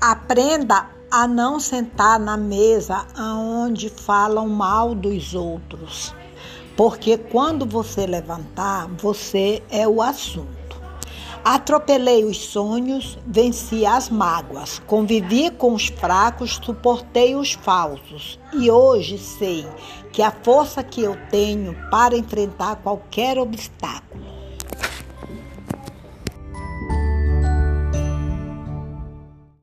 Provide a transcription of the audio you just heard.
Aprenda a não sentar na mesa aonde falam mal dos outros, porque quando você levantar, você é o assunto. Atropelei os sonhos, venci as mágoas, convivi com os fracos, suportei os falsos. E hoje sei que a força que eu tenho para enfrentar qualquer obstáculo